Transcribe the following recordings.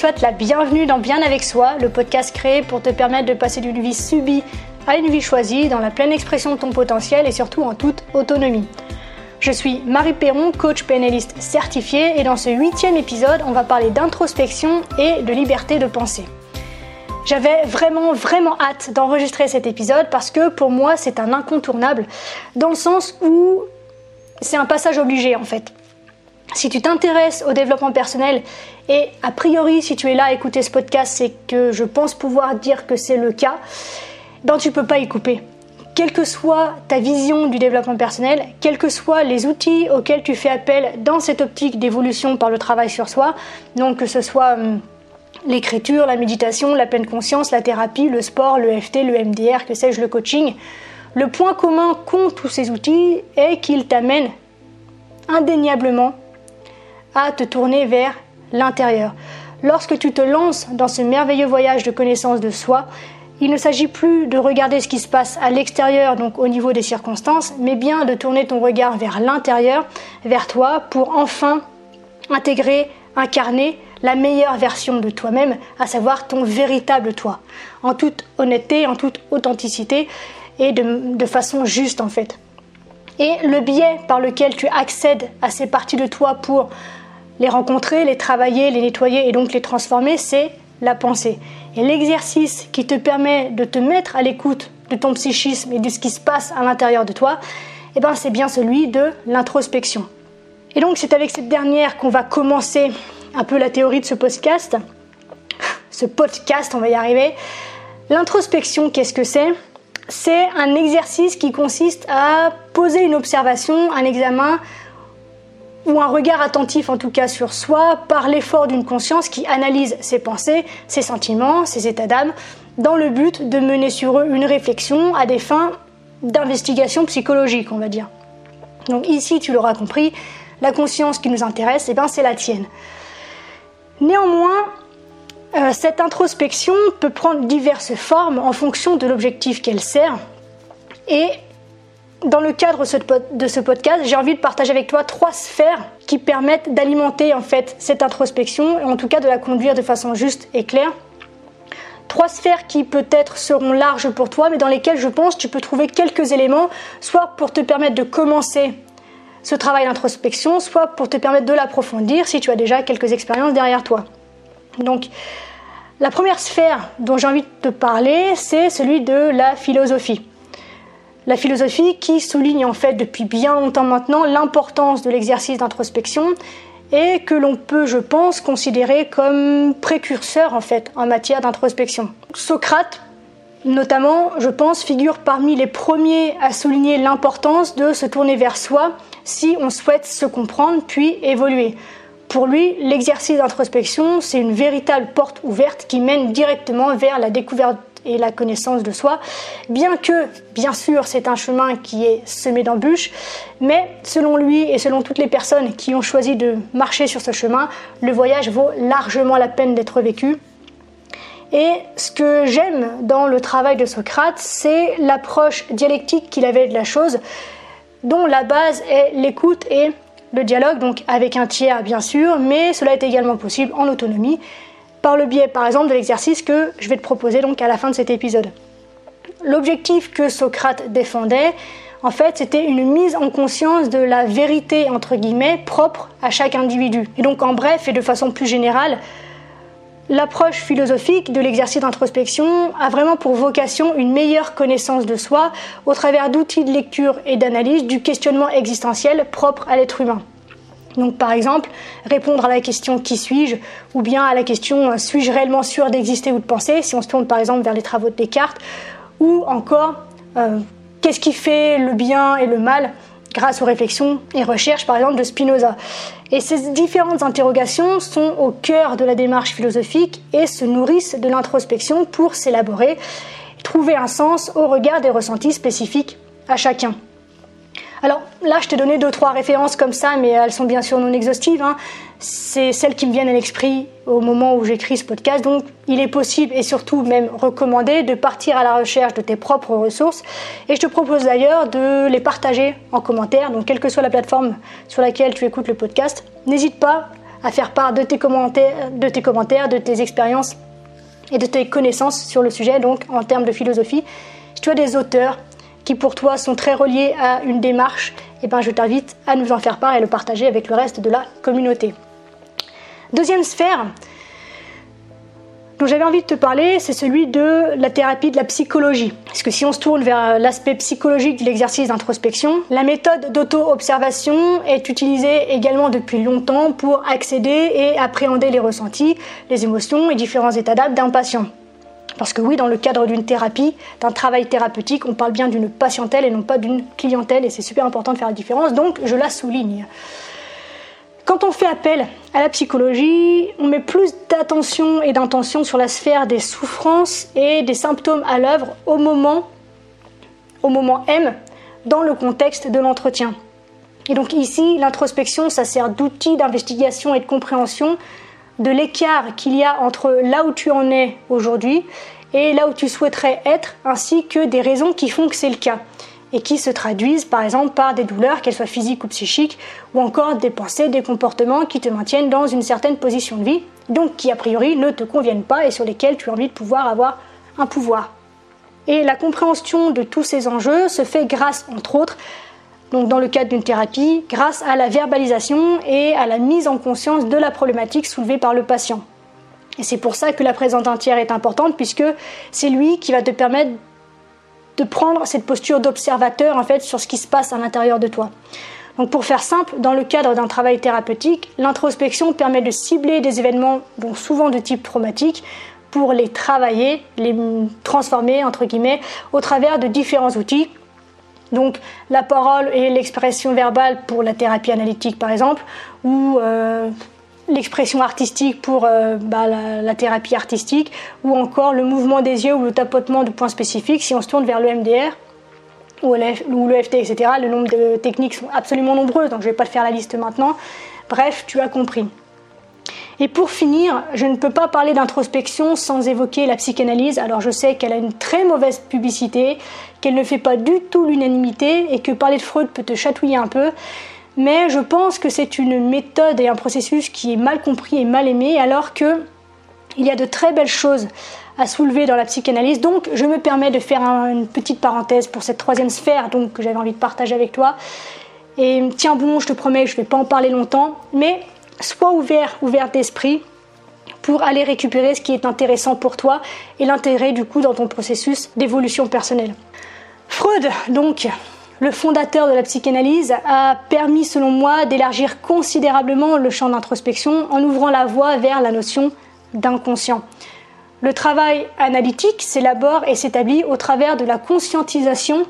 te souhaite la bienvenue dans Bien avec soi, le podcast créé pour te permettre de passer d'une vie subie à une vie choisie dans la pleine expression de ton potentiel et surtout en toute autonomie. Je suis Marie Perron, coach PNListe certifiée et dans ce huitième épisode, on va parler d'introspection et de liberté de penser. J'avais vraiment vraiment hâte d'enregistrer cet épisode parce que pour moi c'est un incontournable dans le sens où c'est un passage obligé en fait. Si tu t'intéresses au développement personnel et a priori si tu es là à écouter ce podcast c'est que je pense pouvoir dire que c'est le cas, ben tu peux pas y couper. Quelle que soit ta vision du développement personnel, quels que soient les outils auxquels tu fais appel dans cette optique d'évolution par le travail sur soi, donc que ce soit hum, l'écriture, la méditation, la pleine conscience, la thérapie, le sport, le FT, le MDR, que sais-je, le coaching, le point commun qu'ont tous ces outils est qu'ils t'amènent indéniablement à te tourner vers l'intérieur. Lorsque tu te lances dans ce merveilleux voyage de connaissance de soi, il ne s'agit plus de regarder ce qui se passe à l'extérieur, donc au niveau des circonstances, mais bien de tourner ton regard vers l'intérieur, vers toi, pour enfin intégrer, incarner la meilleure version de toi-même, à savoir ton véritable toi, en toute honnêteté, en toute authenticité et de, de façon juste en fait. Et le biais par lequel tu accèdes à ces parties de toi pour les rencontrer, les travailler, les nettoyer et donc les transformer, c'est la pensée. Et l'exercice qui te permet de te mettre à l'écoute de ton psychisme et de ce qui se passe à l'intérieur de toi, eh ben, c'est bien celui de l'introspection. Et donc c'est avec cette dernière qu'on va commencer un peu la théorie de ce podcast. Ce podcast, on va y arriver. L'introspection, qu'est-ce que c'est? C'est un exercice qui consiste à poser une observation, un examen ou un regard attentif en tout cas sur soi par l'effort d'une conscience qui analyse ses pensées, ses sentiments, ses états d'âme, dans le but de mener sur eux une réflexion à des fins d'investigation psychologique, on va dire. Donc ici, tu l'auras compris, la conscience qui nous intéresse, eh ben, c'est la tienne. Néanmoins, euh, cette introspection peut prendre diverses formes en fonction de l'objectif qu'elle sert et dans le cadre de ce podcast, j'ai envie de partager avec toi trois sphères qui permettent d'alimenter en fait cette introspection en tout cas de la conduire de façon juste et claire. Trois sphères qui peut-être seront larges pour toi, mais dans lesquelles je pense tu peux trouver quelques éléments, soit pour te permettre de commencer ce travail d'introspection, soit pour te permettre de l'approfondir si tu as déjà quelques expériences derrière toi. Donc, la première sphère dont j'ai envie de te parler, c'est celui de la philosophie. La philosophie qui souligne en fait depuis bien longtemps maintenant l'importance de l'exercice d'introspection et que l'on peut, je pense, considérer comme précurseur en fait en matière d'introspection. Socrate, notamment, je pense, figure parmi les premiers à souligner l'importance de se tourner vers soi si on souhaite se comprendre puis évoluer. Pour lui, l'exercice d'introspection, c'est une véritable porte ouverte qui mène directement vers la découverte et la connaissance de soi, bien que, bien sûr, c'est un chemin qui est semé d'embûches, mais selon lui et selon toutes les personnes qui ont choisi de marcher sur ce chemin, le voyage vaut largement la peine d'être vécu. Et ce que j'aime dans le travail de Socrate, c'est l'approche dialectique qu'il avait de la chose, dont la base est l'écoute et le dialogue, donc avec un tiers bien sûr, mais cela est également possible en autonomie par le biais par exemple de l'exercice que je vais te proposer donc à la fin de cet épisode. L'objectif que Socrate défendait, en fait, c'était une mise en conscience de la vérité entre guillemets propre à chaque individu. Et donc en bref et de façon plus générale, L'approche philosophique de l'exercice d'introspection a vraiment pour vocation une meilleure connaissance de soi au travers d'outils de lecture et d'analyse du questionnement existentiel propre à l'être humain. Donc par exemple, répondre à la question qui suis-je ou bien à la question suis-je réellement sûr d'exister ou de penser si on se tourne par exemple vers les travaux de Descartes ou encore euh, qu'est-ce qui fait le bien et le mal grâce aux réflexions et recherches par exemple de Spinoza. Et ces différentes interrogations sont au cœur de la démarche philosophique et se nourrissent de l'introspection pour s'élaborer, trouver un sens au regard des ressentis spécifiques à chacun. Alors là, je t'ai donné deux, trois références comme ça, mais elles sont bien sûr non exhaustives. Hein. C'est celles qui me viennent à l'esprit au moment où j'écris ce podcast. Donc, il est possible et surtout même recommandé de partir à la recherche de tes propres ressources. Et je te propose d'ailleurs de les partager en commentaire. Donc, quelle que soit la plateforme sur laquelle tu écoutes le podcast, n'hésite pas à faire part de tes commentaires, de tes, commentaires, de tes expériences et de tes connaissances sur le sujet, donc en termes de philosophie. Si tu as des auteurs qui pour toi sont très reliés à une démarche, eh ben, je t'invite à nous en faire part et le partager avec le reste de la communauté. Deuxième sphère dont j'avais envie de te parler, c'est celui de la thérapie de la psychologie. Parce que si on se tourne vers l'aspect psychologique de l'exercice d'introspection, la méthode d'auto-observation est utilisée également depuis longtemps pour accéder et appréhender les ressentis, les émotions et différents états d'âme d'un patient. Parce que oui, dans le cadre d'une thérapie, d'un travail thérapeutique, on parle bien d'une patientèle et non pas d'une clientèle, et c'est super important de faire la différence, donc je la souligne. Quand on fait appel à la psychologie, on met plus d'attention et d'intention sur la sphère des souffrances et des symptômes à l'œuvre au moment, au moment M, dans le contexte de l'entretien. Et donc ici, l'introspection, ça sert d'outil d'investigation et de compréhension de l'écart qu'il y a entre là où tu en es aujourd'hui et là où tu souhaiterais être, ainsi que des raisons qui font que c'est le cas et qui se traduisent par exemple par des douleurs, qu'elles soient physiques ou psychiques, ou encore des pensées, des comportements qui te maintiennent dans une certaine position de vie, donc qui a priori ne te conviennent pas et sur lesquels tu as envie de pouvoir avoir un pouvoir. Et la compréhension de tous ces enjeux se fait grâce, entre autres, donc dans le cadre d'une thérapie, grâce à la verbalisation et à la mise en conscience de la problématique soulevée par le patient. Et c'est pour ça que la présence entière est importante, puisque c'est lui qui va te permettre de prendre cette posture d'observateur en fait sur ce qui se passe à l'intérieur de toi. Donc pour faire simple, dans le cadre d'un travail thérapeutique, l'introspection permet de cibler des événements, souvent de type traumatique, pour les travailler, les transformer entre guillemets au travers de différents outils. Donc la parole et l'expression verbale pour la thérapie analytique par exemple, ou euh, l'expression artistique pour euh, bah, la, thérapie artistique, ou encore le mouvement des yeux ou le tapotement de points spécifiques si on se tourne vers le MDR ou l'EFT, etc. Le nombre de techniques sont absolument nombreuses, donc je ne vais pas faire la liste maintenant. Bref, tu as compris. Et pour finir, je ne peux pas parler d'introspection sans évoquer la psychanalyse. Alors je sais qu'elle a une très mauvaise publicité, qu'elle ne fait pas du tout l'unanimité et que parler de Freud peut te chatouiller un peu mais je pense que c'est une méthode et un processus qui est mal compris et mal aimé, alors que il y a de très belles choses à soulever dans la psychanalyse. Donc, je me permets de faire une petite parenthèse pour cette troisième sphère donc, que j'avais envie de partager avec toi. Et tiens bon, je te promets, je ne vais pas en parler longtemps, mais sois ouvert, ouvert d'esprit pour aller récupérer ce qui est intéressant pour toi et l'intérêt du coup dans ton processus d'évolution personnelle. Freud, donc, le fondateur de la psychanalyse, a permis, selon moi, d'élargir considérablement le champ d'introspection en ouvrant la voie vers la notion d'inconscient. Le travail analytique s'élabore et s'établit au travers de la conscientisation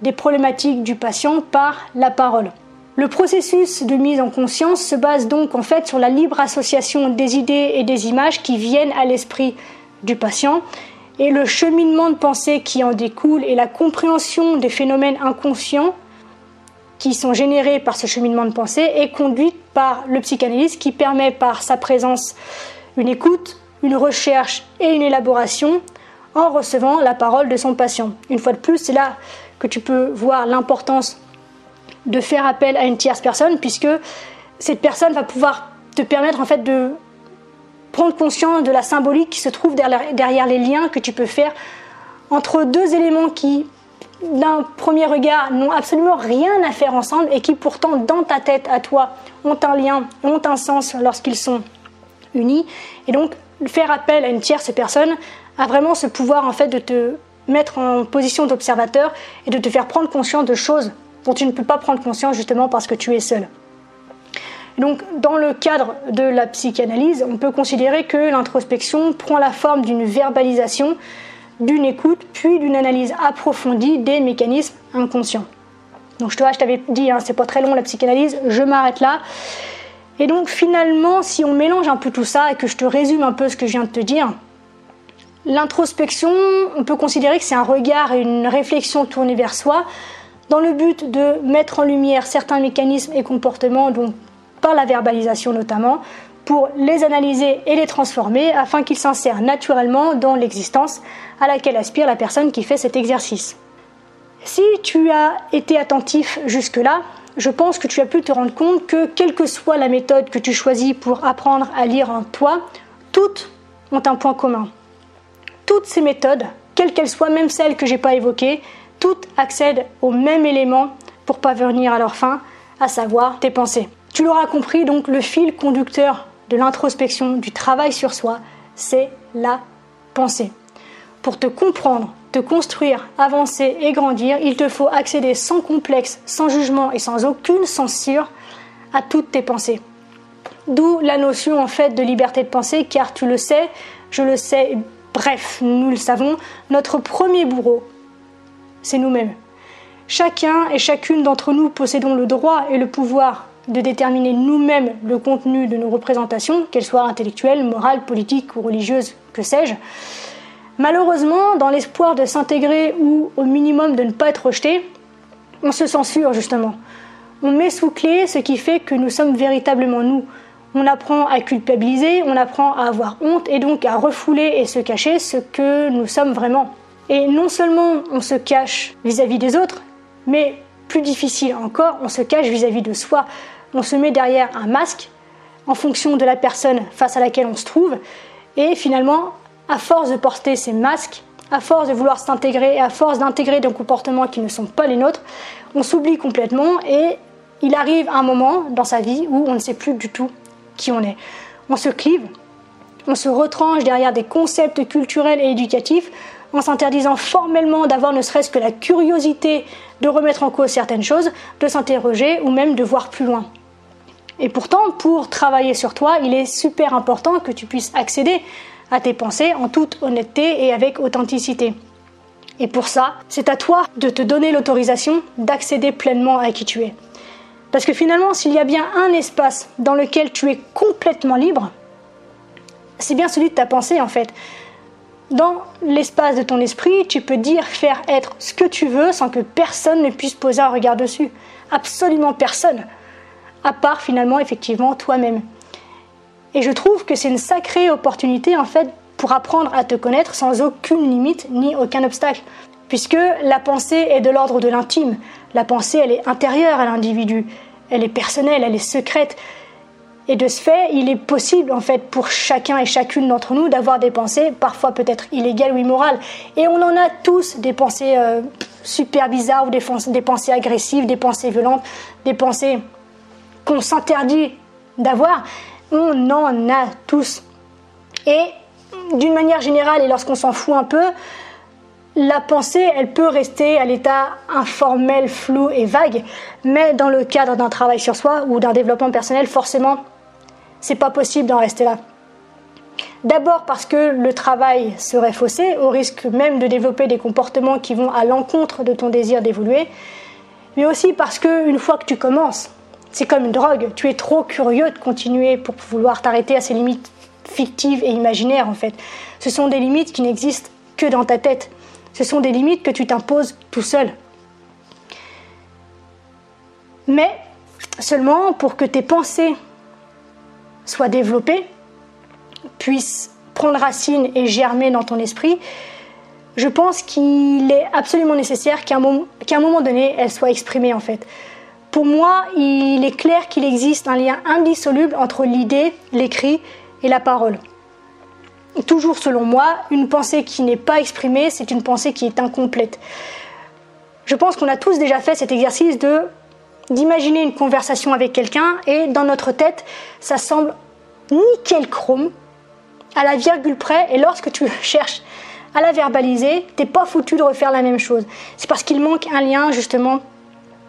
des problématiques du patient par la parole. Le processus de mise en conscience se base donc en fait sur la libre association des idées et des images qui viennent à l'esprit du patient et le cheminement de pensée qui en découle et la compréhension des phénomènes inconscients qui sont générés par ce cheminement de pensée est conduite par le psychanalyste qui permet par sa présence une écoute, une recherche et une élaboration en recevant la parole de son patient. Une fois de plus, c'est là que tu peux voir l'importance de faire appel à une tierce personne puisque cette personne va pouvoir te permettre en fait de prendre conscience de la symbolique qui se trouve derrière les liens que tu peux faire entre deux éléments qui, d'un premier regard, n'ont absolument rien à faire ensemble et qui pourtant, dans ta tête, à toi, ont un lien, ont un sens lorsqu'ils sont unis. Et donc, faire appel à une tierce personne a vraiment ce pouvoir, en fait, de te mettre en position d'observateur et de te faire prendre conscience de choses dont tu ne peux pas prendre conscience justement parce que tu es seul. Donc, dans le cadre de la psychanalyse, on peut considérer que l'introspection prend la forme d'une verbalisation, d'une écoute, puis d'une analyse approfondie des mécanismes inconscients. Donc, je te t'avais dit, hein, c'est pas très long la psychanalyse, je m'arrête là. Et donc, finalement, si on mélange un peu tout ça et que je te résume un peu ce que je viens de te dire, l'introspection, on peut considérer que c'est un regard et une réflexion tournée vers soi dans le but de mettre en lumière certains mécanismes et comportements dont par la verbalisation notamment, pour les analyser et les transformer afin qu'ils s'insèrent naturellement dans l'existence à laquelle aspire la personne qui fait cet exercice. Si tu as été attentif jusque-là, je pense que tu as pu te rendre compte que quelle que soit la méthode que tu choisis pour apprendre à lire en toi, toutes ont un point commun. Toutes ces méthodes, quelles qu'elles soient, même celles que je n'ai pas évoquées, toutes accèdent au même élément pour parvenir à leur fin, à savoir tes pensées. Tu l'auras compris, donc le fil conducteur de l'introspection, du travail sur soi, c'est la pensée. Pour te comprendre, te construire, avancer et grandir, il te faut accéder sans complexe, sans jugement et sans aucune censure à toutes tes pensées. D'où la notion en fait de liberté de penser, car tu le sais, je le sais, bref, nous le savons, notre premier bourreau, c'est nous-mêmes. Chacun et chacune d'entre nous possédons le droit et le pouvoir de déterminer nous-mêmes le contenu de nos représentations, qu'elles soient intellectuelles, morales, politiques ou religieuses, que sais-je. Malheureusement, dans l'espoir de s'intégrer ou au minimum de ne pas être rejeté, on se censure justement. On met sous clé ce qui fait que nous sommes véritablement nous. On apprend à culpabiliser, on apprend à avoir honte et donc à refouler et se cacher ce que nous sommes vraiment. Et non seulement on se cache vis-à-vis des autres, mais plus difficile encore, on se cache vis-à-vis de soi. On se met derrière un masque en fonction de la personne face à laquelle on se trouve. Et finalement, à force de porter ces masques, à force de vouloir s'intégrer et à force d'intégrer des comportements qui ne sont pas les nôtres, on s'oublie complètement et il arrive un moment dans sa vie où on ne sait plus du tout qui on est. On se clive, on se retranche derrière des concepts culturels et éducatifs en s'interdisant formellement d'avoir ne serait-ce que la curiosité de remettre en cause certaines choses, de s'interroger ou même de voir plus loin. Et pourtant, pour travailler sur toi, il est super important que tu puisses accéder à tes pensées en toute honnêteté et avec authenticité. Et pour ça, c'est à toi de te donner l'autorisation d'accéder pleinement à qui tu es. Parce que finalement, s'il y a bien un espace dans lequel tu es complètement libre, c'est bien celui de ta pensée en fait. Dans l'espace de ton esprit, tu peux dire, faire, être ce que tu veux sans que personne ne puisse poser un regard dessus. Absolument personne. À part finalement, effectivement, toi-même. Et je trouve que c'est une sacrée opportunité en fait pour apprendre à te connaître sans aucune limite ni aucun obstacle. Puisque la pensée est de l'ordre de l'intime. La pensée, elle est intérieure à l'individu. Elle est personnelle, elle est secrète. Et de ce fait, il est possible en fait pour chacun et chacune d'entre nous d'avoir des pensées, parfois peut-être illégales ou immorales. Et on en a tous des pensées euh, super bizarres ou des, des pensées agressives, des pensées violentes, des pensées qu'on s'interdit d'avoir. On en a tous. Et d'une manière générale, et lorsqu'on s'en fout un peu, la pensée, elle peut rester à l'état informel, flou et vague, mais dans le cadre d'un travail sur soi ou d'un développement personnel, forcément, c'est pas possible d'en rester là. D'abord parce que le travail serait faussé, au risque même de développer des comportements qui vont à l'encontre de ton désir d'évoluer, mais aussi parce que une fois que tu commences, c'est comme une drogue. Tu es trop curieux de continuer pour vouloir t'arrêter à ces limites fictives et imaginaires en fait. Ce sont des limites qui n'existent que dans ta tête. Ce sont des limites que tu t'imposes tout seul. Mais seulement pour que tes pensées soient développées, puissent prendre racine et germer dans ton esprit, je pense qu'il est absolument nécessaire qu'à un, moment donné, elles soient exprimées en fait. Pour moi, il est clair qu'il existe un lien indissoluble entre l'idée, l'écrit et la parole. toujours selon moi, une pensée qui n'est pas exprimée, c'est une pensée qui est incomplète. Je pense qu'on a tous déjà fait cet exercice de d'imaginer une conversation avec quelqu'un et dans notre tête, ça semble nickel chrome à la virgule près et lorsque tu cherches à la verbaliser, t'es pas foutu de refaire la même chose. C'est parce qu'il manque un lien justement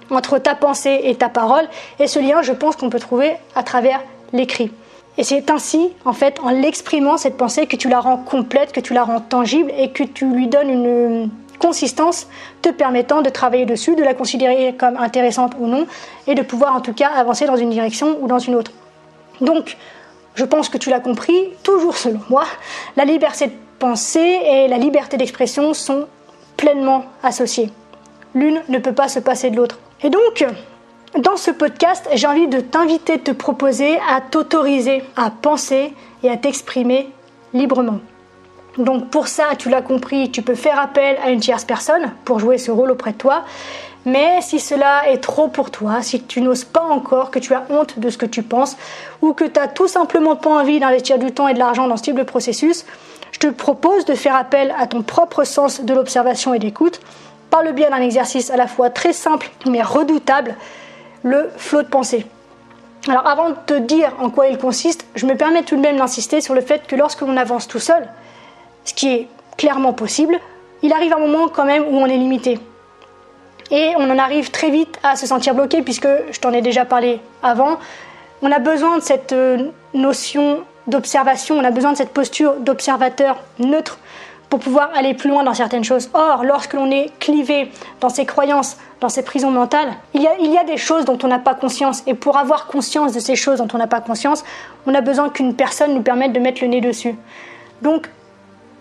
entre ta pensée et ta parole. Et ce lien, je pense qu'on peut trouver à travers l'écrit. Et c'est ainsi, en fait, en l'exprimant, cette pensée, que tu la rends complète, que tu la rends tangible et que tu lui donnes une consistance te permettant de travailler dessus, de la considérer comme intéressante ou non, et de pouvoir en tout cas avancer dans une direction ou dans une autre. Donc, je pense que tu l'as compris, toujours selon moi, la liberté de penser et la liberté d'expression sont pleinement associées. L'une ne peut pas se passer de l'autre. Et donc, dans ce podcast, j'ai envie de t'inviter, de te proposer à t'autoriser à penser et à t'exprimer librement. Donc pour ça, tu l'as compris, tu peux faire appel à une tierce personne pour jouer ce rôle auprès de toi. Mais si cela est trop pour toi, si tu n'oses pas encore, que tu as honte de ce que tu penses, ou que tu n'as tout simplement pas envie d'investir du temps et de l'argent dans ce type de processus, je te propose de faire appel à ton propre sens de l'observation et d'écoute par le biais d'un exercice à la fois très simple mais redoutable, le flot de pensée. Alors avant de te dire en quoi il consiste, je me permets tout de même d'insister sur le fait que lorsque l'on avance tout seul, ce qui est clairement possible, il arrive un moment quand même où on est limité. Et on en arrive très vite à se sentir bloqué puisque, je t'en ai déjà parlé avant, on a besoin de cette euh, notion d'observation, on a besoin de cette posture d'observateur neutre pour pouvoir aller plus loin dans certaines choses. Or, lorsque l'on est clivé dans ses croyances, dans ses prisons mentales, il y a, des choses dont on n'a pas conscience. Et pour avoir conscience de ces choses dont on n'a pas conscience, on a besoin qu'une personne nous permette de mettre le nez dessus. Donc,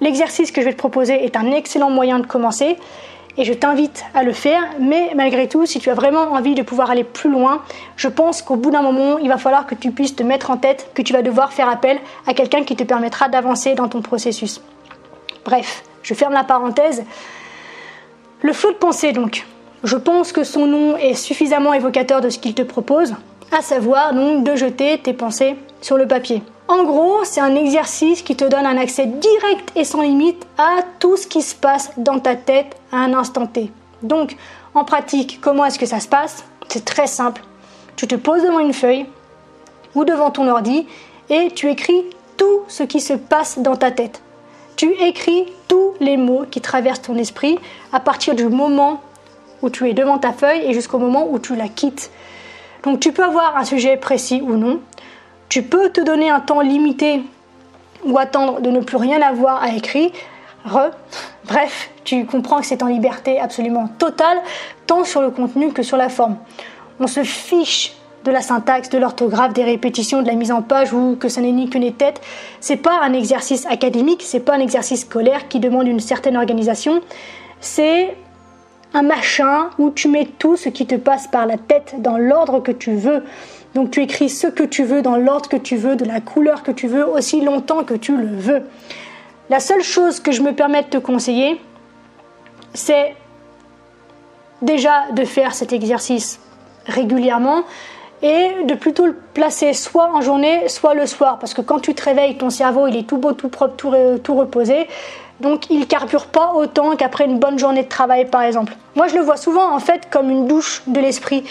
l'exercice que je vais te proposer est un excellent moyen de commencer et je t'invite à le faire. Mais malgré tout, si tu as vraiment envie de pouvoir aller plus loin, je pense qu'au bout d'un moment, il va falloir que tu puisses te mettre en tête que tu vas devoir faire appel à quelqu'un qui te permettra d'avancer dans ton processus. Bref, je ferme la parenthèse. Le flot de pensée, donc. Je pense que son nom est suffisamment évocateur de ce qu'il te propose, à savoir donc de jeter tes pensées sur le papier. En gros, c'est un exercice qui te donne un accès direct et sans limite à tout ce qui se passe dans ta tête à un instant T. Donc, en pratique, comment est-ce que ça se passe? C'est très simple. Tu te poses devant une feuille ou devant ton ordi et tu écris tout ce qui se passe dans ta tête. Tu écris tous les mots qui traversent ton esprit à partir du moment où tu es devant ta feuille et jusqu'au moment où tu la quittes. Donc tu peux avoir un sujet précis ou non, tu peux te donner un temps limité ou attendre de ne plus rien avoir à écrire. Bref, tu comprends que c'est en liberté absolument totale, tant sur le contenu que sur la forme. On se fiche de la syntaxe, de l'orthographe, des répétitions, de la mise en page ou que ça n'est ni que des têtes. C'est pas un exercice académique, c'est pas un exercice scolaire qui demande une certaine organisation. C'est un machin où tu mets tout ce qui te passe par la tête dans l'ordre que tu veux. Donc tu écris ce que tu veux dans l'ordre que tu veux, de la couleur que tu veux, aussi longtemps que tu le veux. La seule chose que je me permets de te conseiller, c'est déjà de faire cet exercice régulièrement et de plutôt le placer soit en journée, soit le soir. Parce que quand tu te réveilles, ton cerveau, il est tout beau, tout propre, tout, tout reposé. Donc il carbure pas autant qu'après une bonne journée de travail par exemple. Moi je le vois souvent en fait comme une douche de l'esprit.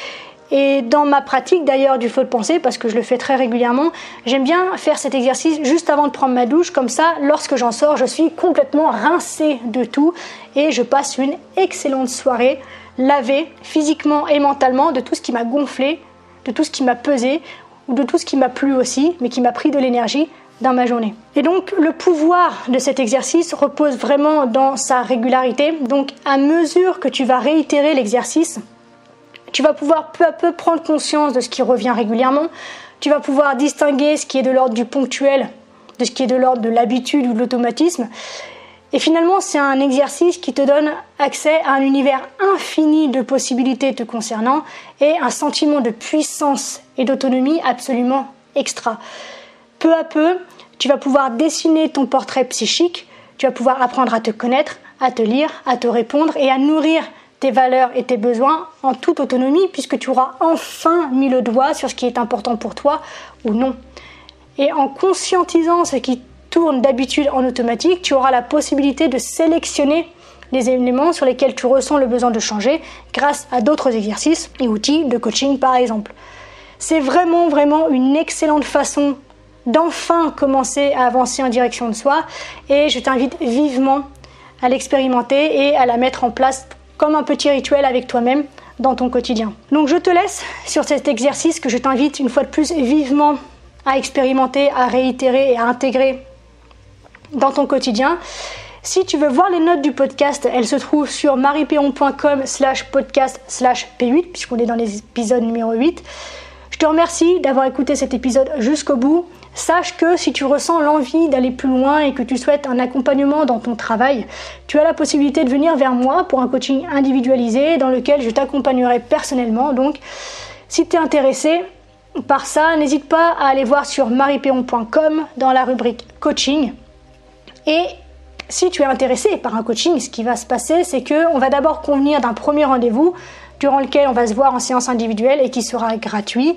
Et dans ma pratique d'ailleurs du flot de pensée, parce que je le fais très régulièrement, j'aime bien faire cet exercice juste avant de prendre ma douche, comme ça, lorsque j'en sors, je suis complètement rincée de tout et je passe une excellente soirée, lavée physiquement et mentalement de tout ce qui m'a gonflé, de tout ce qui m'a pesé ou de tout ce qui m'a plu aussi, mais qui m'a pris de l'énergie dans ma journée. Et donc le pouvoir de cet exercice repose vraiment dans sa régularité. Donc à mesure que tu vas réitérer l'exercice, tu vas pouvoir peu à peu prendre conscience de ce qui revient régulièrement. Tu vas pouvoir distinguer ce qui est de l'ordre du ponctuel de ce qui est de l'ordre de l'habitude ou de l'automatisme. Et finalement, c'est un exercice qui te donne accès à un univers infini de possibilités te concernant et un sentiment de puissance et d'autonomie absolument extra. Peu à peu, tu vas pouvoir dessiner ton portrait psychique, tu vas pouvoir apprendre à te connaître, à te lire, à te répondre et à nourrir tes valeurs et tes besoins en toute autonomie puisque tu auras enfin mis le doigt sur ce qui est important pour toi ou non. Et en conscientisant ce qui tourne d'habitude en automatique, tu auras la possibilité de sélectionner les éléments sur lesquels tu ressens le besoin de changer grâce à d'autres exercices et outils de coaching par exemple. C'est vraiment vraiment une excellente façon d'enfin commencer à avancer en direction de soi et je t'invite vivement à l'expérimenter et à la mettre en place comme un petit rituel avec toi-même dans ton quotidien. Donc je te laisse sur cet exercice que je t'invite une fois de plus vivement à expérimenter, à réitérer et à intégrer dans ton quotidien. Si tu veux voir les notes du podcast, elles se trouvent sur maripéon.com slash podcast slash P8 puisqu'on est dans l'épisode numéro 8. Je te remercie d'avoir écouté cet épisode jusqu'au bout. Sache que si tu ressens l'envie d'aller plus loin et que tu souhaites un accompagnement dans ton travail, tu as la possibilité de venir vers moi pour un coaching individualisé dans lequel je t'accompagnerai personnellement. Donc, si tu es intéressé par ça, n'hésite pas à aller voir sur maripéon.com dans la rubrique coaching. Et si tu es intéressé par un coaching, ce qui va se passer, c'est que on va d'abord convenir d'un premier rendez-vous durant lequel on va se voir en séance individuelle et qui sera gratuit,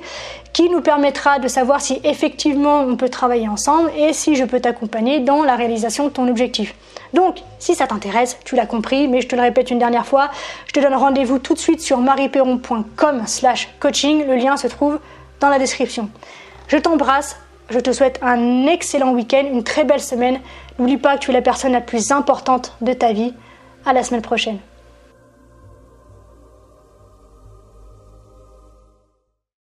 qui nous permettra de savoir si effectivement on peut travailler ensemble et si je peux t'accompagner dans la réalisation de ton objectif. Donc, si ça t'intéresse, tu l'as compris, mais je te le répète une dernière fois, je te donne rendez-vous tout de suite sur marieperron.com slash coaching. Le lien se trouve dans la description. Je t'embrasse, je te souhaite un excellent week-end, une très belle semaine. N'oublie pas que tu es la personne la plus importante de ta vie. À la semaine prochaine.